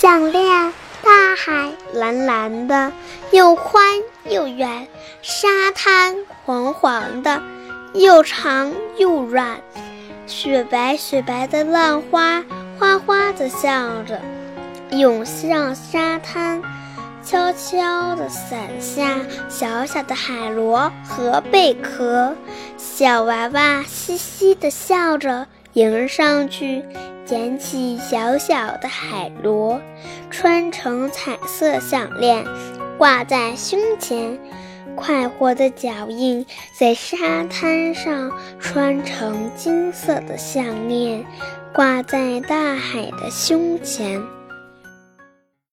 项链。大海蓝蓝的，又宽又圆；沙滩黄黄的，又长又软。雪白雪白的浪花哗哗地笑着，涌向沙滩。悄悄地散下，小小的海螺和贝壳，小娃娃嘻嘻地笑着，迎上去捡起小小的海螺，穿成彩色项链，挂在胸前。快活的脚印在沙滩上穿成金色的项链，挂在大海的胸前。